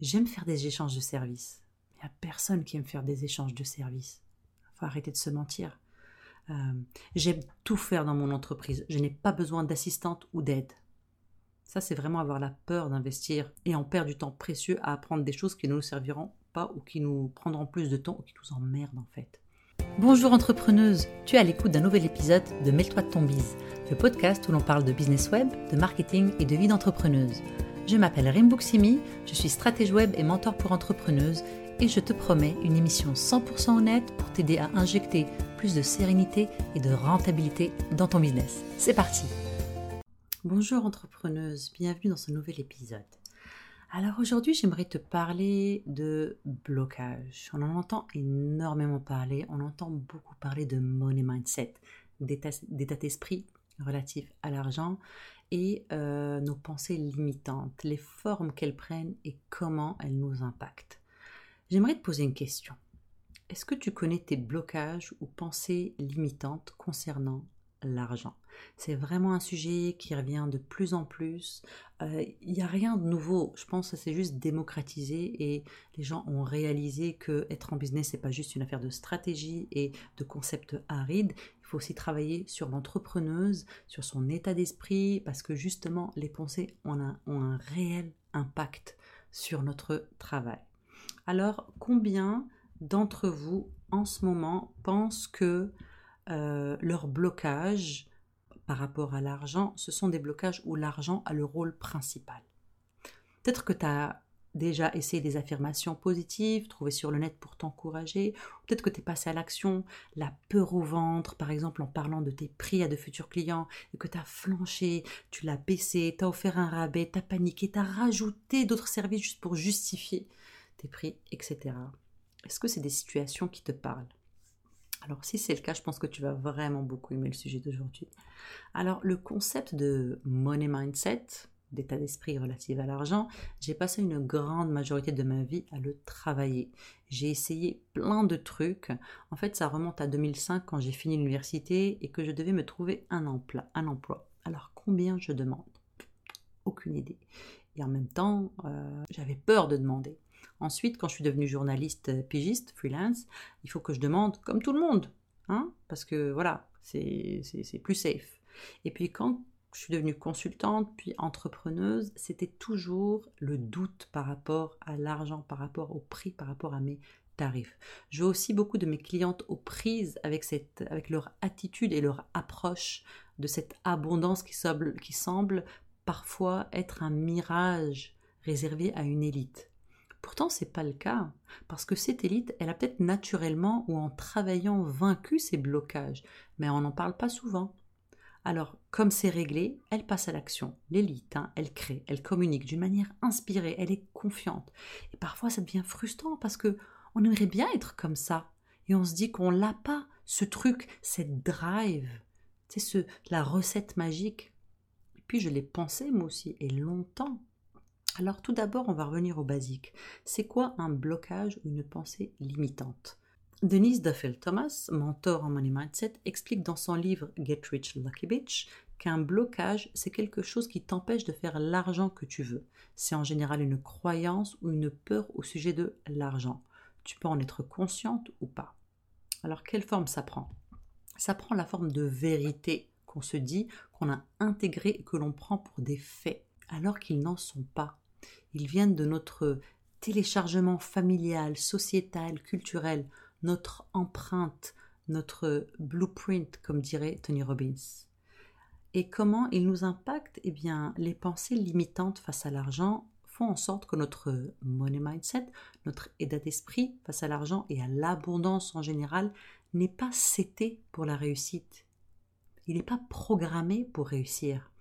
J'aime faire des échanges de services. Il n'y a personne qui aime faire des échanges de services. Il faut arrêter de se mentir. Euh, j'aime tout faire dans mon entreprise. Je n'ai pas besoin d'assistante ou d'aide. Ça, c'est vraiment avoir la peur d'investir et en perdre du temps précieux à apprendre des choses qui ne nous serviront pas ou qui nous prendront plus de temps ou qui nous emmerdent en fait. Bonjour entrepreneuse, tu es à l'écoute d'un nouvel épisode de Mêle-toi de ton bise, le podcast où l'on parle de business web, de marketing et de vie d'entrepreneuse. Je m'appelle Rimbuksimi, je suis stratège web et mentor pour entrepreneuses et je te promets une émission 100% honnête pour t'aider à injecter plus de sérénité et de rentabilité dans ton business. C'est parti Bonjour entrepreneuse, bienvenue dans ce nouvel épisode. Alors aujourd'hui j'aimerais te parler de blocage. On en entend énormément parler, on entend beaucoup parler de money mindset, d'état d'esprit relatif à l'argent et euh, nos pensées limitantes, les formes qu'elles prennent et comment elles nous impactent. J'aimerais te poser une question. Est-ce que tu connais tes blocages ou pensées limitantes concernant l'argent. C'est vraiment un sujet qui revient de plus en plus. Il euh, n'y a rien de nouveau. Je pense que c'est juste démocratisé et les gens ont réalisé que être en business, c'est pas juste une affaire de stratégie et de concepts arides. Il faut aussi travailler sur l'entrepreneuse, sur son état d'esprit, parce que justement, les pensées ont un réel impact sur notre travail. Alors, combien d'entre vous en ce moment pensent que euh, leurs blocages par rapport à l'argent, ce sont des blocages où l'argent a le rôle principal. Peut-être que tu as déjà essayé des affirmations positives, trouvées sur le net pour t'encourager, peut-être que tu es passé à l'action, la peur au ventre, par exemple en parlant de tes prix à de futurs clients, et que tu as flanché, tu l'as baissé, tu as offert un rabais, tu as paniqué, tu as rajouté d'autres services juste pour justifier tes prix, etc. Est-ce que c'est des situations qui te parlent? Alors si c'est le cas, je pense que tu vas vraiment beaucoup aimer le sujet d'aujourd'hui. Alors le concept de money mindset, d'état d'esprit relatif à l'argent, j'ai passé une grande majorité de ma vie à le travailler. J'ai essayé plein de trucs. En fait, ça remonte à 2005 quand j'ai fini l'université et que je devais me trouver un emploi. Alors combien je demande? Aucune idée. Et en même temps, euh, j'avais peur de demander. Ensuite, quand je suis devenue journaliste euh, pigiste, freelance, il faut que je demande comme tout le monde, hein, parce que voilà, c'est plus safe. Et puis quand je suis devenue consultante, puis entrepreneuse, c'était toujours le doute par rapport à l'argent, par rapport au prix, par rapport à mes tarifs. Je vois aussi beaucoup de mes clientes aux prises avec, cette, avec leur attitude et leur approche de cette abondance qui semble, qui semble parfois être un mirage réservé à une élite. Pourtant, c'est pas le cas, parce que cette élite, elle a peut-être naturellement ou en travaillant vaincu ses blocages, mais on n'en parle pas souvent. Alors, comme c'est réglé, elle passe à l'action. L'élite, hein, elle crée, elle communique d'une manière inspirée, elle est confiante. Et parfois, ça devient frustrant parce que on aimerait bien être comme ça, et on se dit qu'on l'a pas, ce truc, cette drive, c'est ce, la recette magique. Et puis, je l'ai pensé moi aussi, et longtemps. Alors tout d'abord, on va revenir au basique. C'est quoi un blocage ou une pensée limitante? Denise Duffel Thomas, mentor en Money Mindset, explique dans son livre Get Rich Lucky Bitch qu'un blocage, c'est quelque chose qui t'empêche de faire l'argent que tu veux. C'est en général une croyance ou une peur au sujet de l'argent. Tu peux en être consciente ou pas. Alors quelle forme ça prend? Ça prend la forme de vérité qu'on se dit, qu'on a intégré et que l'on prend pour des faits, alors qu'ils n'en sont pas. Ils viennent de notre téléchargement familial, sociétal, culturel, notre empreinte, notre blueprint, comme dirait Tony Robbins. Et comment ils nous impactent? Eh bien, les pensées limitantes face à l'argent font en sorte que notre money mindset, notre état d'esprit face à l'argent et à l'abondance en général n'est pas cété pour la réussite. Il n'est pas programmé pour réussir.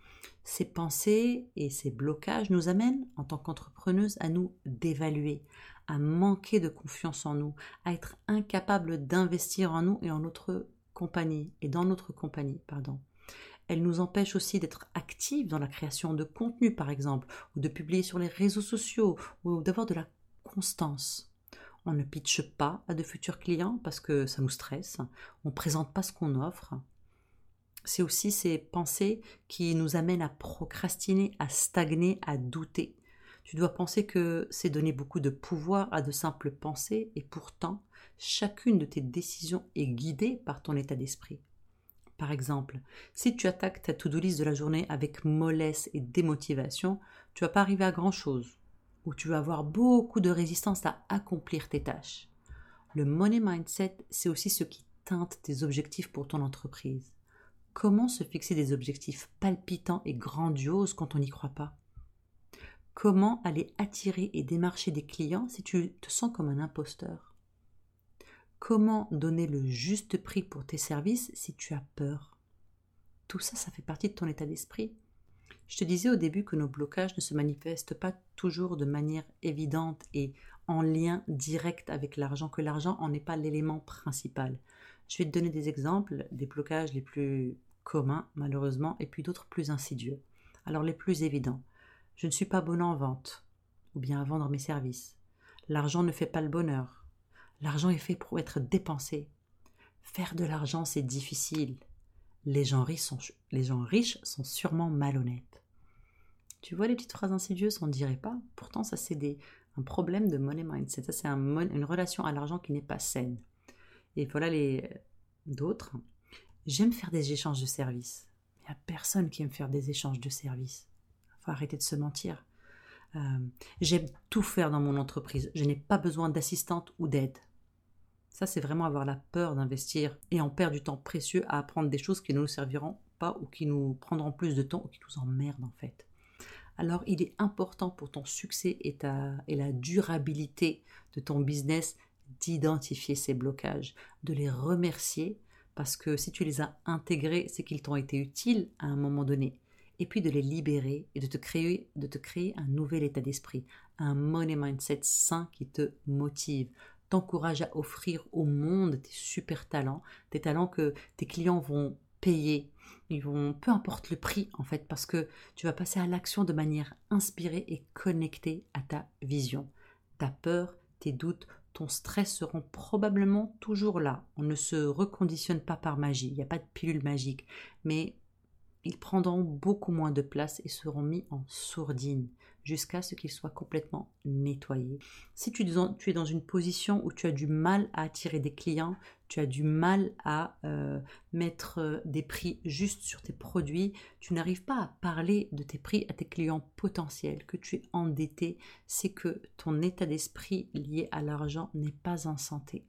Ces pensées et ces blocages nous amènent, en tant qu'entrepreneuse, à nous dévaluer, à manquer de confiance en nous, à être incapable d'investir en nous et en notre compagnie, et dans notre compagnie, pardon. Elles nous empêchent aussi d'être actives dans la création de contenu, par exemple, ou de publier sur les réseaux sociaux, ou d'avoir de la constance. On ne pitche pas à de futurs clients parce que ça nous stresse, on ne présente pas ce qu'on offre, c'est aussi ces pensées qui nous amènent à procrastiner, à stagner, à douter. Tu dois penser que c'est donner beaucoup de pouvoir à de simples pensées et pourtant, chacune de tes décisions est guidée par ton état d'esprit. Par exemple, si tu attaques ta to-do list de la journée avec mollesse et démotivation, tu vas pas arriver à grand chose, ou tu vas avoir beaucoup de résistance à accomplir tes tâches. Le money mindset, c'est aussi ce qui teinte tes objectifs pour ton entreprise. Comment se fixer des objectifs palpitants et grandioses quand on n'y croit pas? Comment aller attirer et démarcher des clients si tu te sens comme un imposteur? Comment donner le juste prix pour tes services si tu as peur? Tout ça, ça fait partie de ton état d'esprit? Je te disais au début que nos blocages ne se manifestent pas toujours de manière évidente et en lien direct avec l'argent, que l'argent n'en est pas l'élément principal. Je vais te donner des exemples des blocages les plus communs, malheureusement, et puis d'autres plus insidieux. Alors les plus évidents. Je ne suis pas bon en vente, ou bien à vendre mes services. L'argent ne fait pas le bonheur. L'argent est fait pour être dépensé. Faire de l'argent, c'est difficile. Les gens, riches sont, les gens riches sont sûrement malhonnêtes. Tu vois les petites phrases insidieuses, on ne dirait pas. Pourtant, ça, c'est un problème de money mindset. Ça, c'est un, une relation à l'argent qui n'est pas saine. Et voilà les d'autres. J'aime faire des échanges de services. Il n'y a personne qui aime faire des échanges de services. Il faut arrêter de se mentir. Euh, j'aime tout faire dans mon entreprise. Je n'ai pas besoin d'assistante ou d'aide. Ça, c'est vraiment avoir la peur d'investir et en perdre du temps précieux à apprendre des choses qui ne nous serviront pas ou qui nous prendront plus de temps ou qui nous emmerdent en fait. Alors, il est important pour ton succès et la durabilité de ton business d'identifier ces blocages, de les remercier parce que si tu les as intégrés, c'est qu'ils t'ont été utiles à un moment donné. Et puis de les libérer et de te créer, de te créer un nouvel état d'esprit, un money mindset sain qui te motive, t'encourage à offrir au monde tes super talents, des talents que tes clients vont payer. Ils vont, peu importe le prix en fait, parce que tu vas passer à l'action de manière inspirée et connectée à ta vision. Ta peur, tes doutes, ton stress seront probablement toujours là. On ne se reconditionne pas par magie, il n'y a pas de pilule magique, mais ils prendront beaucoup moins de place et seront mis en sourdine jusqu'à ce qu'ils soient complètement nettoyés. Si tu, es dans une position où tu as du mal à attirer des clients, tu as du mal à euh, mettre euh, des prix justes sur tes produits, tu n'arrives pas à parler de tes prix à tes clients potentiels, que tu es endetté, c'est que ton état d'esprit lié à l'argent n'est pas en santé.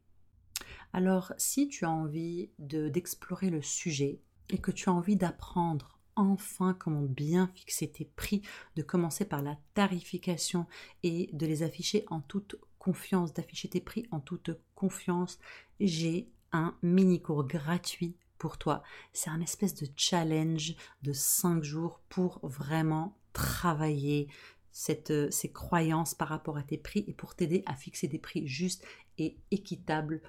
Alors si tu as envie d'explorer le sujet et que tu as envie d'apprendre enfin comment bien fixer tes prix, de commencer par la tarification et de les afficher en toute confiance, d'afficher tes prix en toute confiance. J'ai un mini cours gratuit pour toi. C'est un espèce de challenge de 5 jours pour vraiment travailler cette, ces croyances par rapport à tes prix et pour t'aider à fixer des prix justes et équitables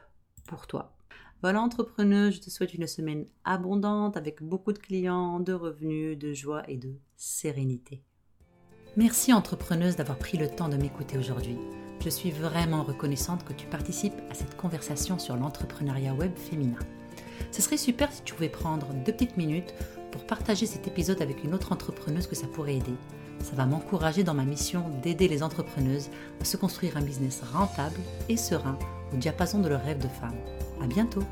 pour toi. Voilà entrepreneuse, je te souhaite une semaine abondante avec beaucoup de clients, de revenus, de joie et de sérénité. Merci entrepreneuse d'avoir pris le temps de m'écouter aujourd'hui. Je suis vraiment reconnaissante que tu participes à cette conversation sur l'entrepreneuriat web féminin. Ce serait super si tu pouvais prendre deux petites minutes pour partager cet épisode avec une autre entrepreneuse que ça pourrait aider. Ça va m'encourager dans ma mission d'aider les entrepreneuses à se construire un business rentable et serein au diapason de leur rêve de femme. À bientôt!